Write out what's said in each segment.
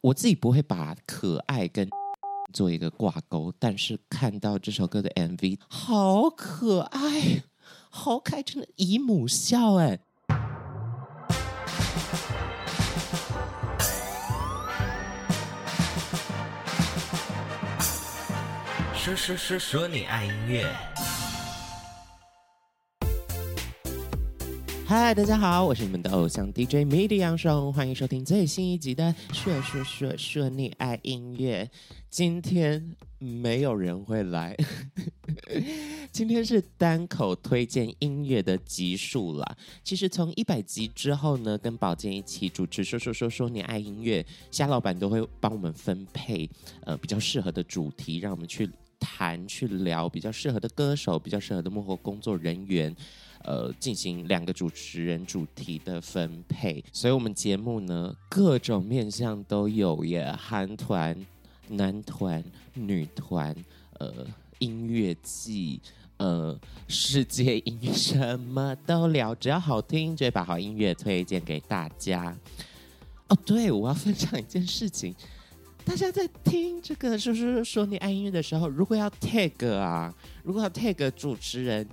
我自己不会把可爱跟 做一个挂钩，但是看到这首歌的 MV，好可爱，好可爱，真的姨母笑哎。说说说说你爱音乐。嗨，大家好，我是你们的偶像 DJ MIDI 杨爽，欢迎收听最新一集的说说说说你爱音乐。今天没有人会来，今天是单口推荐音乐的集数啦。其实从一百集之后呢，跟宝剑一起主持说说说说你爱音乐，虾老板都会帮我们分配呃比较适合的主题，让我们去谈去聊比较适合的歌手，比较适合的幕后工作人员。呃，进行两个主持人主题的分配，所以我们节目呢，各种面向都有耶，韩团、男团、女团，呃，音乐季，呃，世界音，什么都聊，只要好听，就会把好音乐推荐给大家。哦，对，我要分享一件事情，大家在听这个说说说你爱音乐的时候，如果要 tag 啊，如果要 tag 主持人。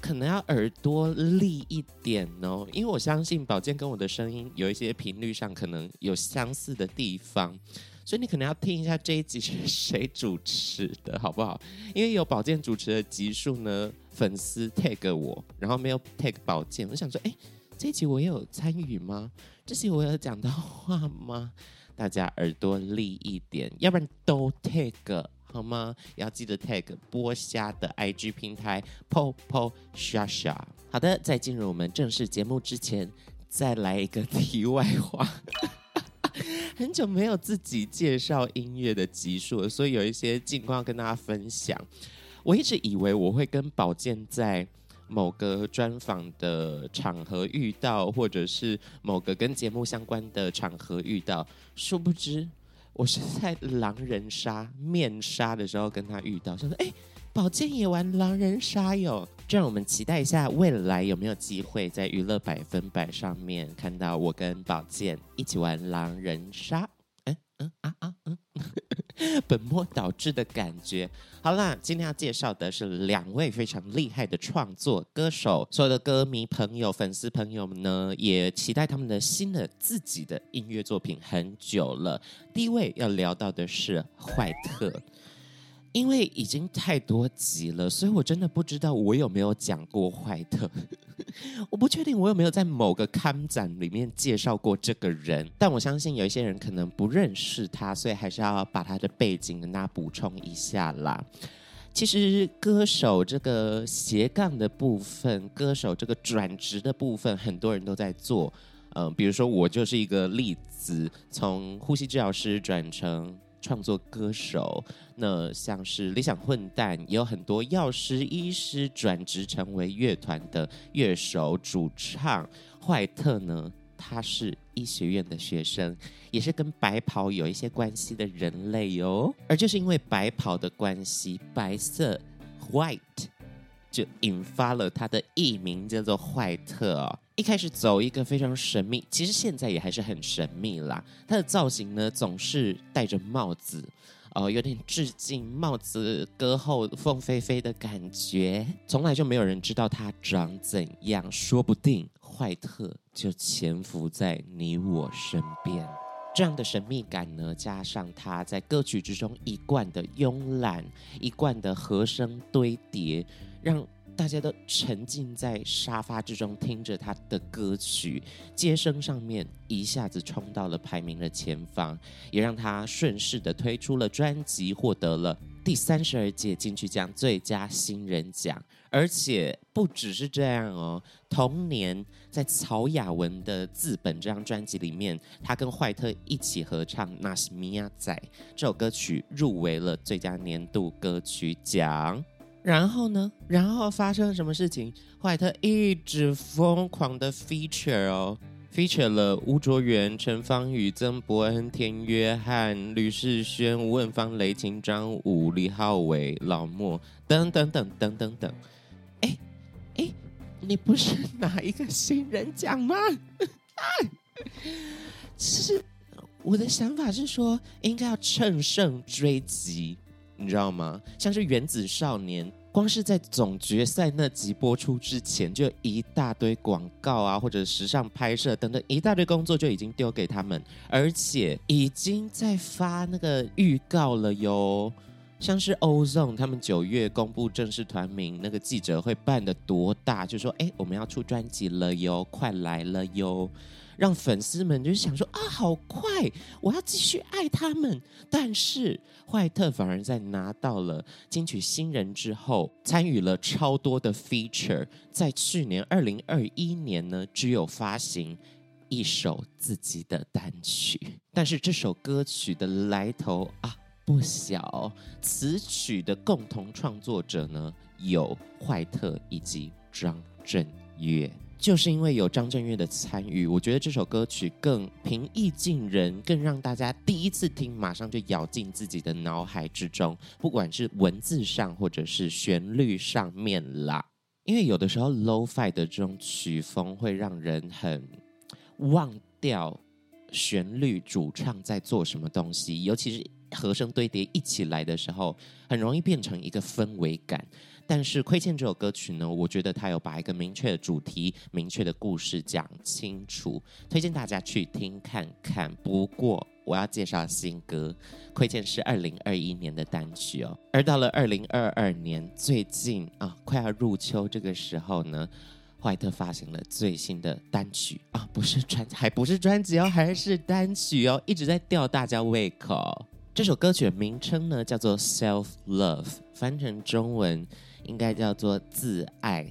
可能要耳朵利一点哦，因为我相信宝剑跟我的声音有一些频率上可能有相似的地方，所以你可能要听一下这一集是谁主持的，好不好？因为有宝剑主持的集数呢，粉丝 tag 我，然后没有 tag 宝剑，我想说，哎，这一集我有参与吗？这集我有讲到话吗？大家耳朵利一点，要不然都 tag。好吗？要记得 tag 剥虾的 IG 平台 po po shasha。好的，在进入我们正式节目之前，再来一个题外话。很久没有自己介绍音乐的集数了，所以有一些近况要跟大家分享。我一直以为我会跟宝剑在某个专访的场合遇到，或者是某个跟节目相关的场合遇到，殊不知。我是在狼人杀面杀的时候跟他遇到，想说哎，宝剑也玩狼人杀哟，这让我们期待一下未来有没有机会在娱乐百分百上面看到我跟宝剑一起玩狼人杀。嗯嗯啊啊嗯，本末倒置的感觉。好啦，今天要介绍的是两位非常厉害的创作歌手，所有的歌迷朋友、粉丝朋友们呢，也期待他们的新的自己的音乐作品很久了。第一位要聊到的是怀特。因为已经太多集了，所以我真的不知道我有没有讲过坏特。我不确定我有没有在某个刊展里面介绍过这个人，但我相信有一些人可能不认识他，所以还是要把他的背景跟大家补充一下啦。其实歌手这个斜杠的部分，歌手这个转职的部分，很多人都在做。嗯、比如说我就是一个例子，从呼吸治疗师转成。创作歌手，那像是理想混蛋，也有很多药师、医师转职成为乐团的乐手、主唱。怀特呢，他是医学院的学生，也是跟白袍有一些关系的人类哟。而就是因为白袍的关系，白色 （white） 就引发了他的艺名叫做坏特哦。一开始走一个非常神秘，其实现在也还是很神秘啦。他的造型呢，总是戴着帽子，哦，有点致敬帽子歌后凤飞飞的感觉。从来就没有人知道他长怎样，说不定坏特就潜伏在你我身边。这样的神秘感呢，加上他在歌曲之中一贯的慵懒，一贯的和声堆叠，让。大家都沉浸在沙发之中，听着他的歌曲，街声上面一下子冲到了排名的前方，也让他顺势的推出了专辑，获得了第三十二届金曲奖最佳新人奖。而且不只是这样哦，同年在曹雅文的《自本》这张专辑里面，他跟坏特一起合唱《那是米亚仔》这首歌曲，入围了最佳年度歌曲奖。然后呢？然后发生了什么事情？怀特一直疯狂的 feature 哦，feature 了吴卓源、陈芳语、曾伯恩、田约翰、吕士轩、吴文芳、雷霆、张武、李浩伟、老莫等等等等等等。哎哎，你不是 拿一个新人奖吗？啊，其实我的想法是说，应该要乘胜追击，你知道吗？像是《原子少年》，光是在总决赛那集播出之前，就一大堆广告啊，或者时尚拍摄等等一大堆工作就已经丢给他们，而且已经在发那个预告了哟。像是 Ozone 他们九月公布正式团名，那个记者会办得多大，就说：“哎，我们要出专辑了哟，快来了哟！”让粉丝们就想说：“啊，好快，我要继续爱他们。”但是坏特反而在拿到了金曲新人之后，参与了超多的 feature，在去年二零二一年呢，只有发行一首自己的单曲，但是这首歌曲的来头啊。不小，词曲的共同创作者呢，有坏特以及张震岳。就是因为有张震岳的参与，我觉得这首歌曲更平易近人，更让大家第一次听马上就咬进自己的脑海之中，不管是文字上或者是旋律上面啦。因为有的时候 Lo-Fi 的这种曲风会让人很忘掉旋律主唱在做什么东西，尤其是。和声堆叠一起来的时候，很容易变成一个氛围感。但是《亏欠》这首歌曲呢，我觉得它有把一个明确的主题、明确的故事讲清楚，推荐大家去听看看。不过我要介绍新歌，《亏欠》是二零二一年的单曲哦。而到了二零二二年，最近啊，快要入秋这个时候呢，怀特发行了最新的单曲啊，不是专，还不是专辑哦，还是单曲哦，一直在吊大家胃口。这首歌曲的名称呢，叫做《Self Love》，翻成中文应该叫做“自爱”，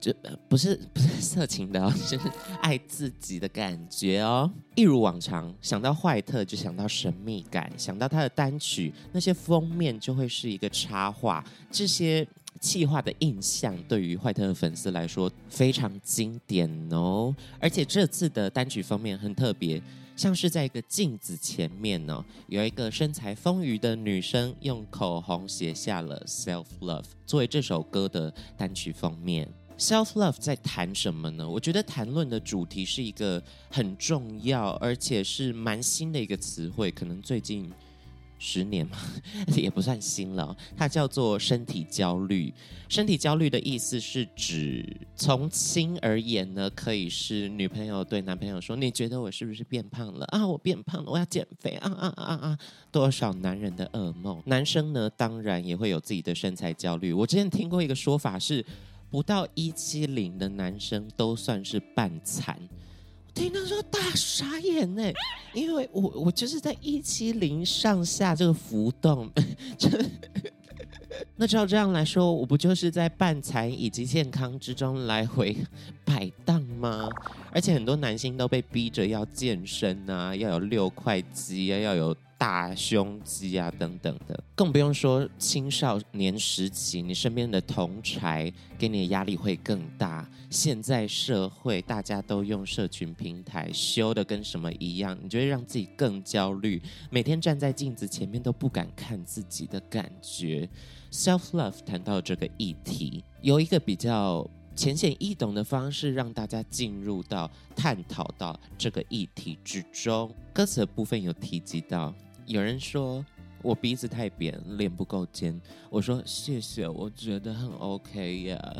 就不是不是色情的哦，就是爱自己的感觉哦。一如往常，想到坏特就想到神秘感，想到他的单曲，那些封面就会是一个插画，这些企划的印象对于坏特的粉丝来说非常经典哦。而且这次的单曲封面很特别。像是在一个镜子前面呢，有一个身材丰腴的女生用口红写下了 “self love” 作为这首歌的单曲封面。“self love” 在谈什么呢？我觉得谈论的主题是一个很重要，而且是蛮新的一个词汇，可能最近。十年嘛，也不算新了。它叫做身体焦虑。身体焦虑的意思是指，从轻而言呢，可以是女朋友对男朋友说：“你觉得我是不是变胖了啊？我变胖了，我要减肥啊啊啊啊！”多少男人的噩梦。男生呢，当然也会有自己的身材焦虑。我之前听过一个说法是，不到一七零的男生都算是半残。听到说大傻眼呢，因为我我就是在一七零上下这个浮动，就那照这样来说，我不就是在半残以及健康之中来回摆荡吗？而且很多男性都被逼着要健身啊，要有六块肌啊，要有。大胸肌啊，等等的，更不用说青少年时期，你身边的同侪给你的压力会更大。现在社会大家都用社群平台修的跟什么一样，你就会让自己更焦虑，每天站在镜子前面都不敢看自己的感觉。Self love 谈到这个议题，有一个比较浅显易懂的方式，让大家进入到探讨到这个议题之中。歌词的部分有提及到。有人说我鼻子太扁，脸不够尖。我说谢谢，我觉得很 OK 呀，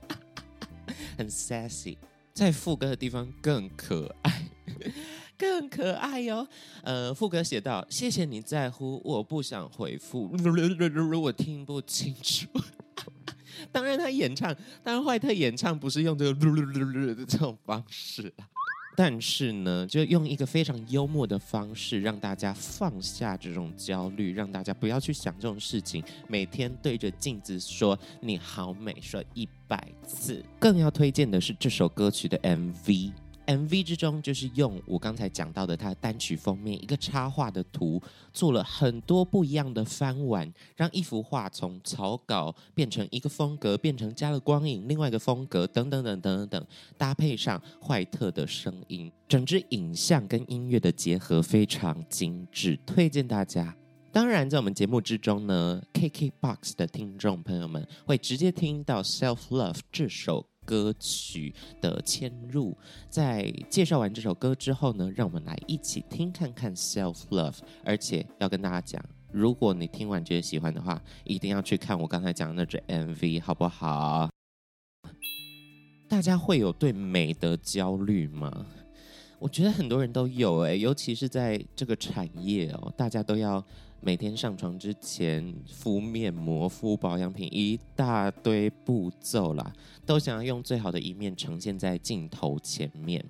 很 sassy。在副歌的地方更可爱，更可爱哟。呃，副歌写道：谢谢你在乎，我不想回复。如果听不清楚，当然他演唱，当然坏特演唱不是用这个噜噜噜噜的这种方式。但是呢，就用一个非常幽默的方式，让大家放下这种焦虑，让大家不要去想这种事情。每天对着镜子说“你好美”，说一百次。更要推荐的是这首歌曲的 MV。MV 之中，就是用我刚才讲到的他单曲封面一个插画的图，做了很多不一样的翻玩，让一幅画从草稿变成一个风格，变成加了光影，另外一个风格，等等等等等等，搭配上坏特的声音，整支影像跟音乐的结合非常精致，推荐大家。当然，在我们节目之中呢，KKBOX 的听众朋友们会直接听到《Self Love》这首歌曲的嵌入。在介绍完这首歌之后呢，让我们来一起听看看《Self Love》，而且要跟大家讲，如果你听完觉得喜欢的话，一定要去看我刚才讲的那支 MV，好不好？大家会有对美的焦虑吗？我觉得很多人都有哎，尤其是在这个产业哦，大家都要每天上床之前敷面膜、敷保养品，一大堆步骤啦，都想要用最好的一面呈现在镜头前面。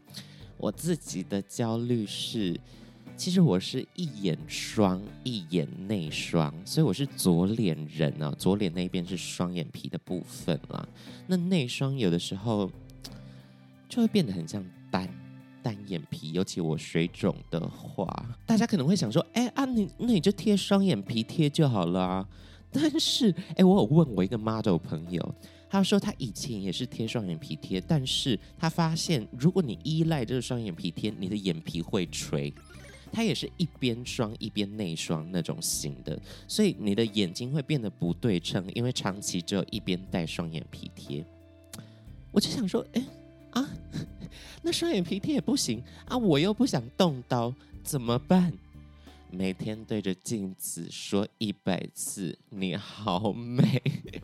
我自己的焦虑是，其实我是一眼双，一眼内双，所以我是左脸人啊，左脸那边是双眼皮的部分啦。那内双有的时候就会变得很像单。眼皮，尤其我水肿的话，大家可能会想说：“哎啊，你那你就贴双眼皮贴就好了啊。”但是，哎，我有问我一个 model 朋友，他说他以前也是贴双眼皮贴，但是他发现如果你依赖这个双眼皮贴，你的眼皮会垂。他也是一边双一边内双那种型的，所以你的眼睛会变得不对称，因为长期只有一边戴双眼皮贴。我就想说，哎。啊，那双眼皮贴也不行啊！我又不想动刀，怎么办？每天对着镜子说一百次“你好美”，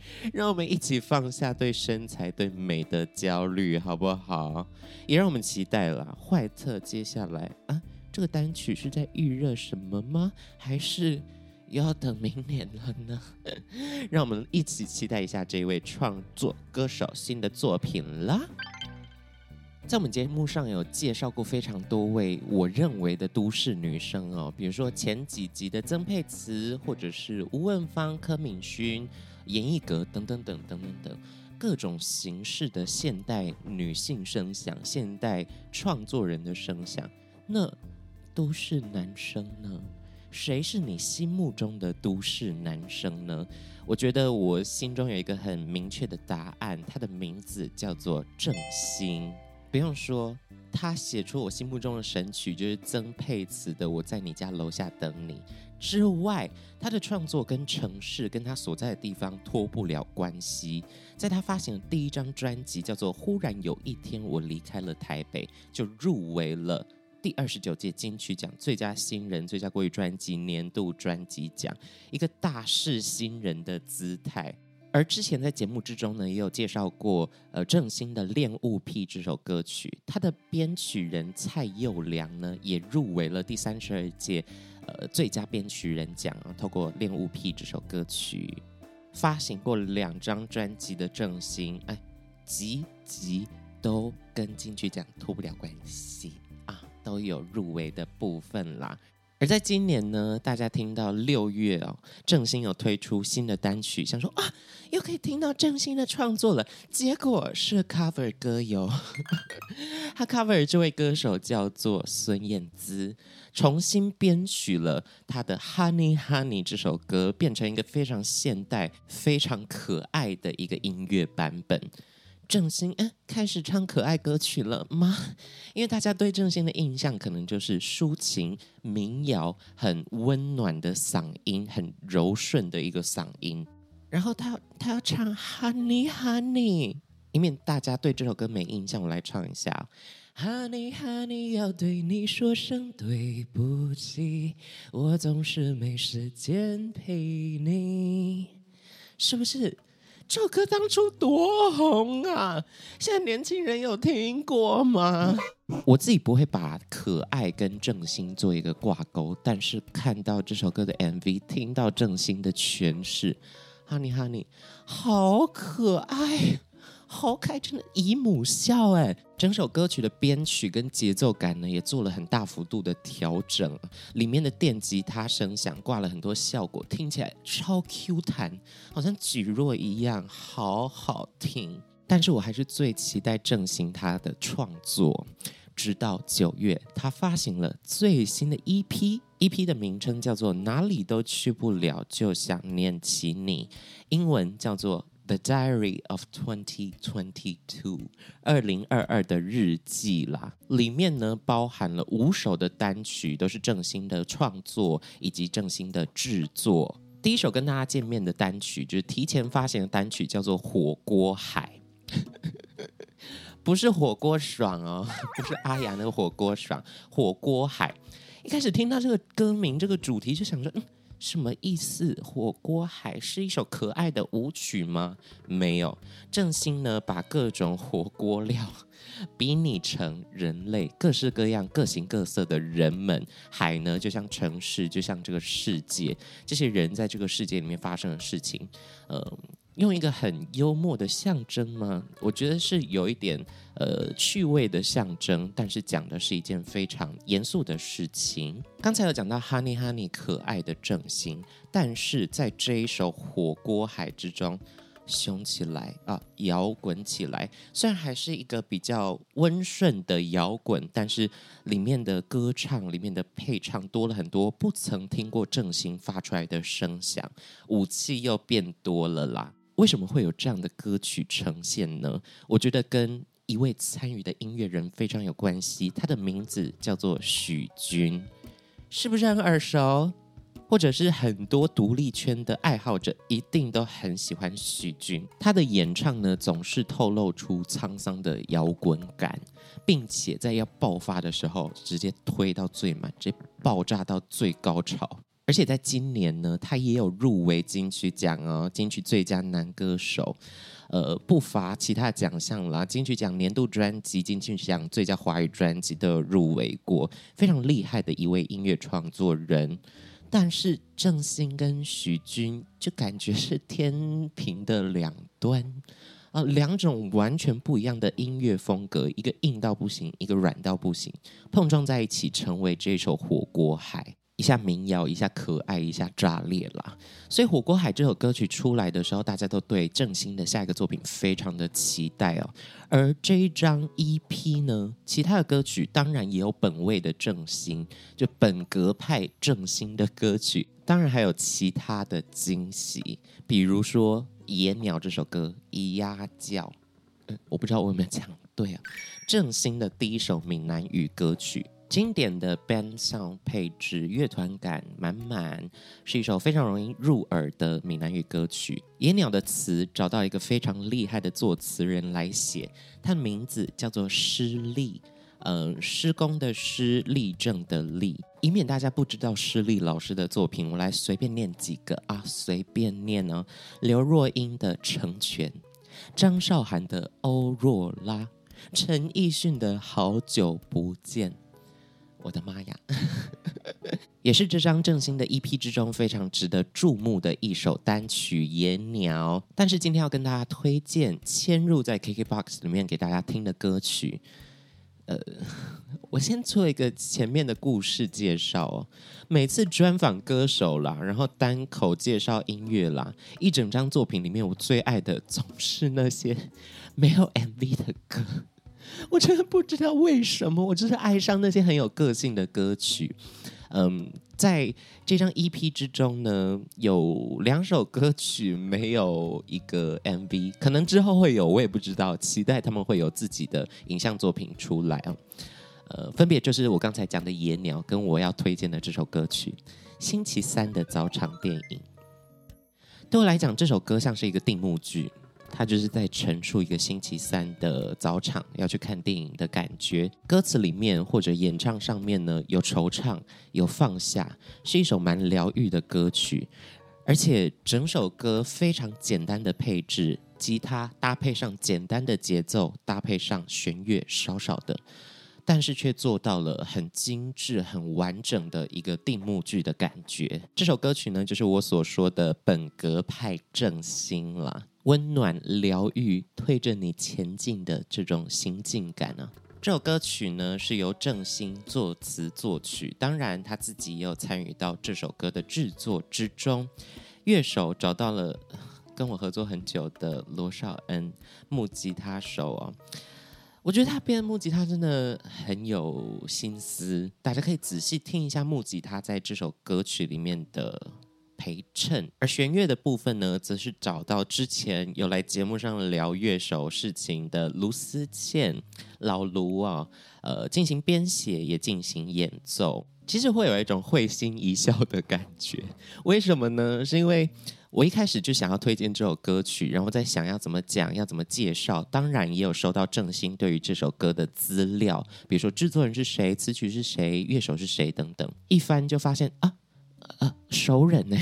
让我们一起放下对身材、对美的焦虑，好不好？也让我们期待了坏特接下来啊，这个单曲是在预热什么吗？还是要等明年了呢？让我们一起期待一下这位创作歌手新的作品啦！在我们节目上有介绍过非常多位我认为的都市女生哦，比如说前几集的曾沛慈，或者是吴汶芳、柯敏薰、严艺格等等等等等等各种形式的现代女性声响、现代创作人的声响。那都市男生呢？谁是你心目中的都市男生呢？我觉得我心中有一个很明确的答案，他的名字叫做郑兴。不用说，他写出我心目中的神曲就是曾沛慈的《我在你家楼下等你》之外，他的创作跟城市跟他所在的地方脱不了关系。在他发行的第一张专辑叫做《忽然有一天我离开了台北》，就入围了第二十九届金曲奖最佳新人、最佳国语专辑、年度专辑奖，一个大势新人的姿态。而之前在节目之中呢，也有介绍过，呃，郑兴的《恋物癖》这首歌曲，他的编曲人蔡佑良呢，也入围了第三十二届，呃，最佳编曲人奖。透过《恋物癖》这首歌曲，发行过两张专辑的郑兴，哎，集集都跟金曲奖脱不了关系啊，都有入围的部分啦。而在今年呢，大家听到六月哦，郑兴有推出新的单曲，想说啊，又可以听到郑兴的创作了。结果是 cover 歌哟，他 cover 这位歌手叫做孙燕姿，重新编曲了他的《Honey Honey》这首歌，变成一个非常现代、非常可爱的一个音乐版本。郑兴，嗯，开始唱可爱歌曲了吗？因为大家对郑兴的印象可能就是抒情民谣，很温暖的嗓音，很柔顺的一个嗓音。然后他他要唱 Honey Honey，以免大家对这首歌没印象，我来唱一下。Honey Honey，要对你说声对不起，我总是没时间陪你，是不是？这首歌当初多红啊！现在年轻人有听过吗？我自己不会把可爱跟正兴做一个挂钩，但是看到这首歌的 MV，听到正兴的诠释，Honey Honey，好可爱。好开，真的姨母笑哎！整首歌曲的编曲跟节奏感呢，也做了很大幅度的调整。里面的电吉他声响挂了很多效果，听起来超 Q 弹，好像蒟蒻一样，好好听。但是我还是最期待郑兴他的创作。直到九月，他发行了最新的 EP，EP 的名称叫做《哪里都去不了，就想念起你》，英文叫做。The Diary of 2022，二零二二的日记啦，里面呢包含了五首的单曲，都是郑兴的创作以及郑兴的制作。第一首跟大家见面的单曲，就是提前发行的单曲，叫做《火锅海》。不是火锅爽哦，不是阿雅那个火锅爽，火锅海。一开始听到这个歌名，这个主题就想说，嗯，什么意思？火锅海是一首可爱的舞曲吗？没有，正兴呢，把各种火锅料比拟成人类，各式各样、各形各色的人们。海呢，就像城市，就像这个世界，这些人在这个世界里面发生的事情，呃。用一个很幽默的象征吗？我觉得是有一点呃趣味的象征，但是讲的是一件非常严肃的事情。刚才有讲到 Honey Honey 可爱的正兴，但是在这一首火锅海之中，凶起来啊，摇滚起来。虽然还是一个比较温顺的摇滚，但是里面的歌唱、里面的配唱多了很多不曾听过正兴发出来的声响，武器又变多了啦。为什么会有这样的歌曲呈现呢？我觉得跟一位参与的音乐人非常有关系，他的名字叫做许钧，是不是很耳熟？或者是很多独立圈的爱好者一定都很喜欢许钧，他的演唱呢总是透露出沧桑的摇滚感，并且在要爆发的时候直接推到最满，直接爆炸到最高潮。而且在今年呢，他也有入围金曲奖哦，金曲最佳男歌手，呃，不乏其他奖项啦，金曲奖年度专辑、金曲奖最佳华语专辑都有入围过，非常厉害的一位音乐创作人。但是郑兴跟许钧就感觉是天平的两端啊，两种完全不一样的音乐风格，一个硬到不行，一个软到不行，碰撞在一起，成为这首火锅海。一下民谣，一下可爱，一下炸裂啦！所以《火锅海》这首歌曲出来的时候，大家都对郑兴的下一个作品非常的期待哦。而这一张 EP 呢，其他的歌曲当然也有本味的正兴，就本格派正兴的歌曲，当然还有其他的惊喜，比如说《野鸟》这首歌，咿呀叫，嗯，我不知道我有没有讲对啊。正兴的第一首闽南语歌曲。经典的 band sound 配置，乐团感满满，是一首非常容易入耳的闽南语歌曲。野鸟的词找到一个非常厉害的作词人来写，他的名字叫做施立，嗯、呃，施工的施，立正的立。以免大家不知道施立老师的作品，我来随便念几个啊，随便念哦。刘若英的《成全》，张韶涵的《欧若拉》，陈奕迅的《好久不见》。我的妈呀，也是这张正兴的 EP 之中非常值得注目的一首单曲《野鸟》。但是今天要跟大家推荐嵌入在 KKBOX 里面给大家听的歌曲。呃，我先做一个前面的故事介绍哦。每次专访歌手啦，然后单口介绍音乐啦，一整张作品里面，我最爱的总是那些没有 MV 的歌。我真的不知道为什么，我就是爱上那些很有个性的歌曲。嗯，在这张 EP 之中呢，有两首歌曲没有一个 MV，可能之后会有，我也不知道。期待他们会有自己的影像作品出来啊。呃，分别就是我刚才讲的《野鸟》跟我要推荐的这首歌曲《星期三的早场电影》。对我来讲，这首歌像是一个定目剧。他就是在陈述一个星期三的早场要去看电影的感觉，歌词里面或者演唱上面呢，有惆怅，有放下，是一首蛮疗愈的歌曲，而且整首歌非常简单的配置，吉他搭配上简单的节奏，搭配上弦乐少少的，但是却做到了很精致、很完整的一个定目剧的感觉。这首歌曲呢，就是我所说的本格派正兴了。温暖疗愈，推着你前进的这种行进感啊！这首歌曲呢是由正兴作词作曲，当然他自己也有参与到这首歌的制作之中。乐手找到了跟我合作很久的罗绍恩木吉他手哦，我觉得他编的木吉他真的很有心思，大家可以仔细听一下木吉他在这首歌曲里面的。陪衬，而弦乐的部分呢，则是找到之前有来节目上聊乐手事情的卢思倩老卢啊，呃，进行编写也进行演奏，其实会有一种会心一笑的感觉。为什么呢？是因为我一开始就想要推荐这首歌曲，然后在想要怎么讲，要怎么介绍。当然也有收到正兴对于这首歌的资料，比如说制作人是谁，词曲是谁，乐手是谁等等。一翻就发现啊，啊，熟人呢，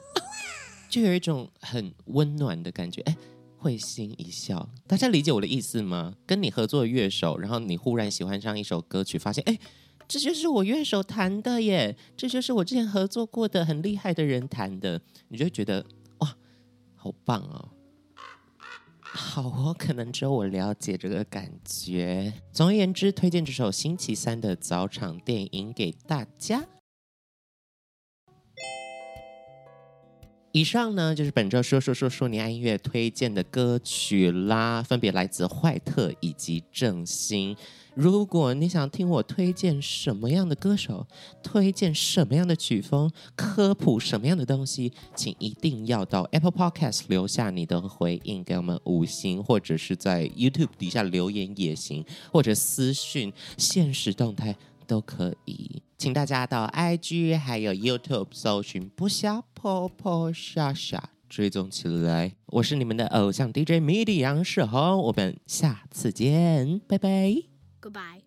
就有一种很温暖的感觉，哎，会心一笑。大家理解我的意思吗？跟你合作的乐手，然后你忽然喜欢上一首歌曲，发现哎。这就是我乐手弹的耶，这就是我之前合作过的很厉害的人弹的，你就会觉得哇，好棒哦！好哦，可能只有我了解这个感觉。总而言之，推荐这首星期三的早场电影给大家。以上呢，就是本周说说说说你爱音乐推荐的歌曲啦，分别来自坏特以及正兴。如果你想听我推荐什么样的歌手，推荐什么样的曲风，科普什么样的东西，请一定要到 Apple Podcast 留下你的回应，给我们五星，或者是在 YouTube 底下留言也行，或者私讯限时动态都可以。请大家到 IG 还有 YouTube 搜寻不瞎婆婆傻傻，追踪起来。我是你们的偶像 DJ MIDI 杨世宏，我们下次见，拜拜。Goodbye。